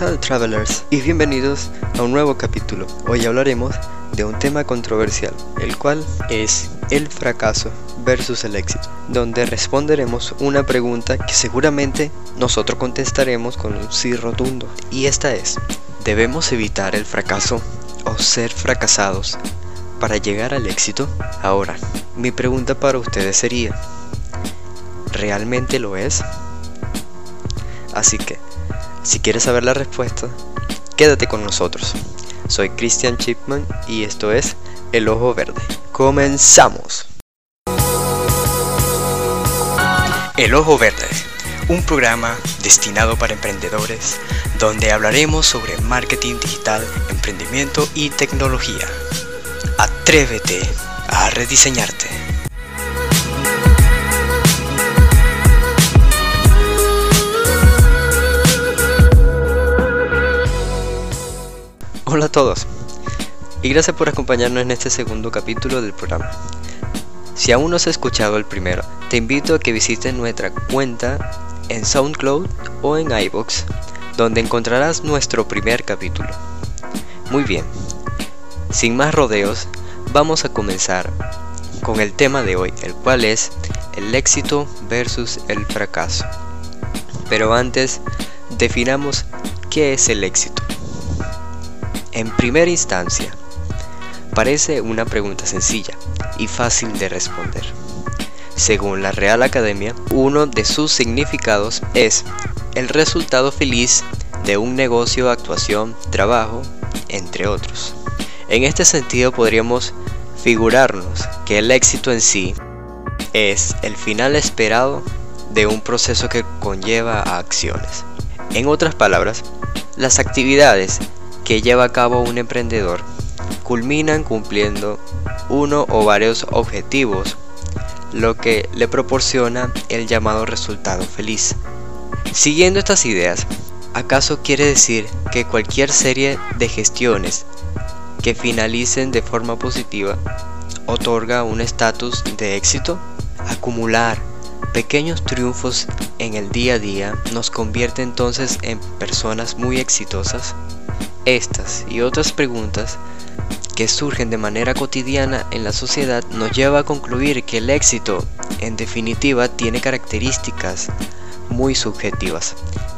tal travelers? Y bienvenidos a un nuevo capítulo. Hoy hablaremos de un tema controversial, el cual es el fracaso versus el éxito, donde responderemos una pregunta que seguramente nosotros contestaremos con un sí rotundo. Y esta es, ¿debemos evitar el fracaso o ser fracasados para llegar al éxito? Ahora, mi pregunta para ustedes sería, ¿realmente lo es? Así que, si quieres saber la respuesta, quédate con nosotros. Soy Christian Chipman y esto es El Ojo Verde. ¡Comenzamos! El Ojo Verde, un programa destinado para emprendedores donde hablaremos sobre marketing digital, emprendimiento y tecnología. Atrévete a rediseñarte. Hola a todos y gracias por acompañarnos en este segundo capítulo del programa. Si aún no has escuchado el primero, te invito a que visites nuestra cuenta en SoundCloud o en iBox, donde encontrarás nuestro primer capítulo. Muy bien, sin más rodeos, vamos a comenzar con el tema de hoy, el cual es el éxito versus el fracaso. Pero antes, definamos qué es el éxito. En primera instancia, parece una pregunta sencilla y fácil de responder. Según la Real Academia, uno de sus significados es el resultado feliz de un negocio, actuación, trabajo, entre otros. En este sentido podríamos figurarnos que el éxito en sí es el final esperado de un proceso que conlleva acciones. En otras palabras, las actividades que lleva a cabo un emprendedor culminan cumpliendo uno o varios objetivos, lo que le proporciona el llamado resultado feliz. Siguiendo estas ideas, ¿acaso quiere decir que cualquier serie de gestiones que finalicen de forma positiva otorga un estatus de éxito? Acumular pequeños triunfos en el día a día nos convierte entonces en personas muy exitosas. Estas y otras preguntas que surgen de manera cotidiana en la sociedad nos lleva a concluir que el éxito, en definitiva, tiene características muy subjetivas,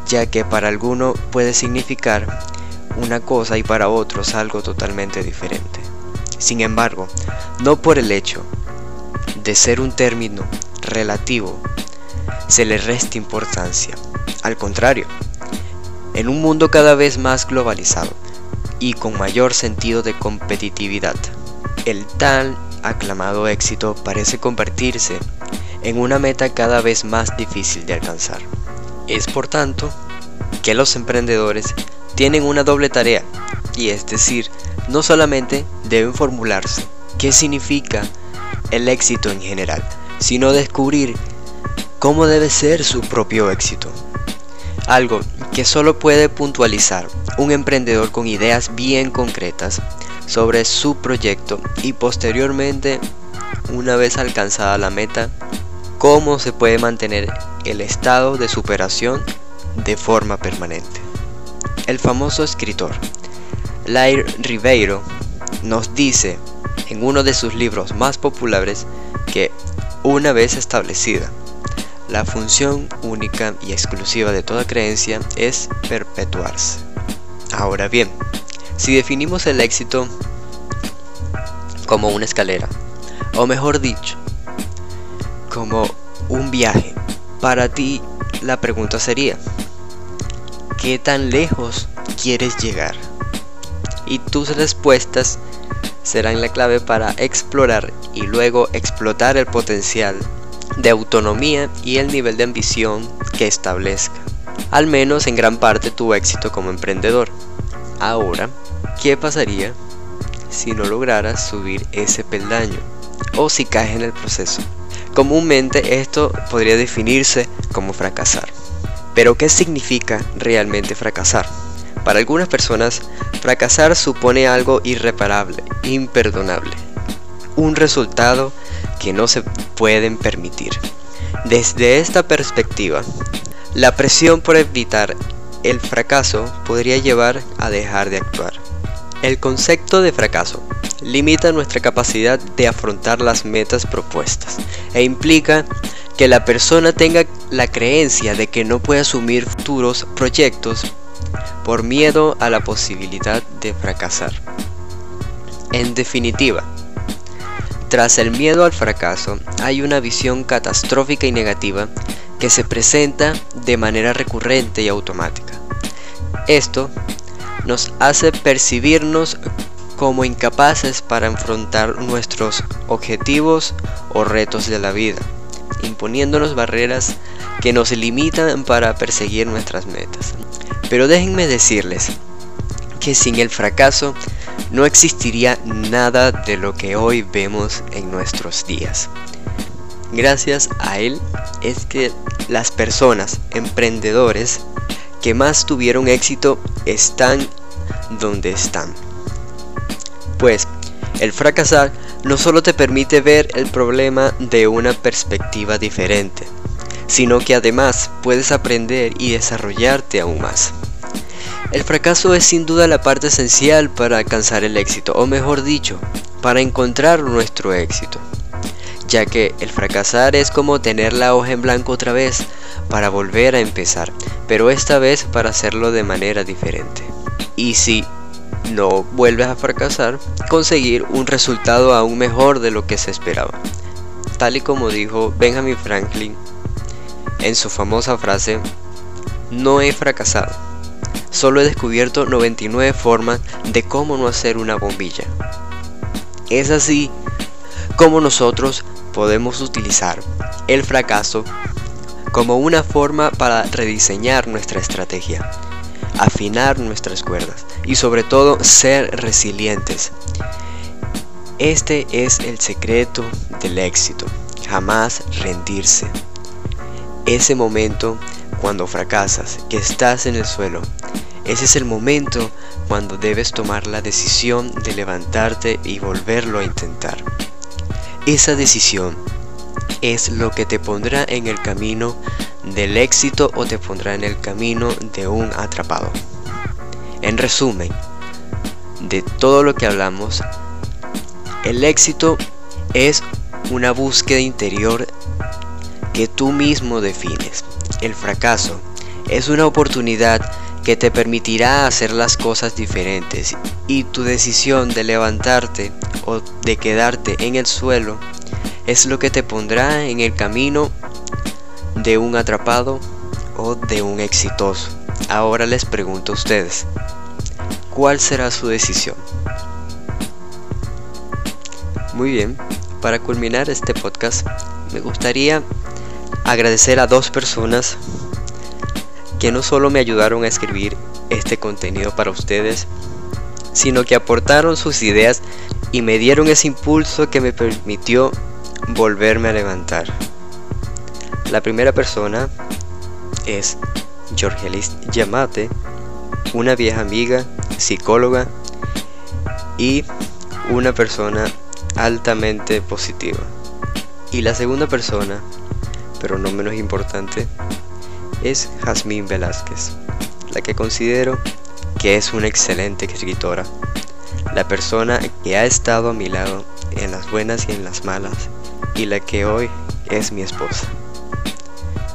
ya que para alguno puede significar una cosa y para otros algo totalmente diferente. Sin embargo, no por el hecho de ser un término relativo se le resta importancia. Al contrario, en un mundo cada vez más globalizado y con mayor sentido de competitividad. El tal aclamado éxito parece convertirse en una meta cada vez más difícil de alcanzar. Es por tanto que los emprendedores tienen una doble tarea, y es decir, no solamente deben formularse qué significa el éxito en general, sino descubrir cómo debe ser su propio éxito algo que solo puede puntualizar un emprendedor con ideas bien concretas sobre su proyecto y posteriormente, una vez alcanzada la meta, cómo se puede mantener el estado de superación de forma permanente. El famoso escritor Lair Ribeiro nos dice en uno de sus libros más populares que una vez establecida la función única y exclusiva de toda creencia es perpetuarse. Ahora bien, si definimos el éxito como una escalera, o mejor dicho, como un viaje, para ti la pregunta sería, ¿qué tan lejos quieres llegar? Y tus respuestas serán la clave para explorar y luego explotar el potencial de autonomía y el nivel de ambición que establezca, al menos en gran parte tu éxito como emprendedor. Ahora, ¿qué pasaría si no lograras subir ese peldaño o si caes en el proceso? Comúnmente esto podría definirse como fracasar. Pero ¿qué significa realmente fracasar? Para algunas personas, fracasar supone algo irreparable, imperdonable. Un resultado que no se pueden permitir. Desde esta perspectiva, la presión por evitar el fracaso podría llevar a dejar de actuar. El concepto de fracaso limita nuestra capacidad de afrontar las metas propuestas e implica que la persona tenga la creencia de que no puede asumir futuros proyectos por miedo a la posibilidad de fracasar. En definitiva, tras el miedo al fracaso hay una visión catastrófica y negativa que se presenta de manera recurrente y automática. Esto nos hace percibirnos como incapaces para enfrentar nuestros objetivos o retos de la vida, imponiéndonos barreras que nos limitan para perseguir nuestras metas. Pero déjenme decirles que sin el fracaso no existiría nada de lo que hoy vemos en nuestros días. Gracias a él es que las personas, emprendedores, que más tuvieron éxito están donde están. Pues el fracasar no solo te permite ver el problema de una perspectiva diferente, sino que además puedes aprender y desarrollarte aún más. El fracaso es sin duda la parte esencial para alcanzar el éxito, o mejor dicho, para encontrar nuestro éxito, ya que el fracasar es como tener la hoja en blanco otra vez para volver a empezar, pero esta vez para hacerlo de manera diferente. Y si no vuelves a fracasar, conseguir un resultado aún mejor de lo que se esperaba. Tal y como dijo Benjamin Franklin en su famosa frase, no he fracasado, solo he descubierto 99 formas de cómo no hacer una bombilla. Es así como nosotros podemos utilizar el fracaso como una forma para rediseñar nuestra estrategia, afinar nuestras cuerdas y sobre todo ser resilientes. Este es el secreto del éxito, jamás rendirse. Ese momento cuando fracasas, que estás en el suelo, ese es el momento cuando debes tomar la decisión de levantarte y volverlo a intentar. Esa decisión es lo que te pondrá en el camino del éxito o te pondrá en el camino de un atrapado. En resumen, de todo lo que hablamos, el éxito es una búsqueda interior que tú mismo defines. El fracaso es una oportunidad que te permitirá hacer las cosas diferentes y tu decisión de levantarte o de quedarte en el suelo es lo que te pondrá en el camino de un atrapado o de un exitoso. Ahora les pregunto a ustedes, ¿cuál será su decisión? Muy bien, para culminar este podcast me gustaría agradecer a dos personas que no solo me ayudaron a escribir este contenido para ustedes, sino que aportaron sus ideas y me dieron ese impulso que me permitió volverme a levantar. La primera persona es Jorgelis Yamate, una vieja amiga, psicóloga y una persona altamente positiva. Y la segunda persona pero no menos importante, es Jazmín Velázquez, la que considero que es una excelente escritora, la persona que ha estado a mi lado en las buenas y en las malas, y la que hoy es mi esposa.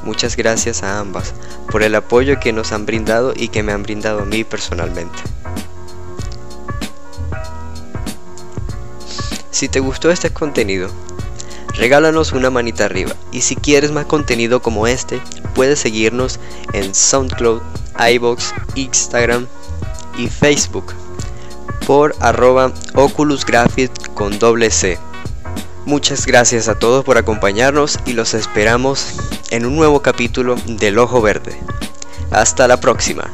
Muchas gracias a ambas por el apoyo que nos han brindado y que me han brindado a mí personalmente. Si te gustó este contenido, regálanos una manita arriba. Y si quieres más contenido como este, puedes seguirnos en SoundCloud, iBox, Instagram y Facebook por arroba Oculus con doble C. Muchas gracias a todos por acompañarnos y los esperamos en un nuevo capítulo del Ojo Verde. Hasta la próxima.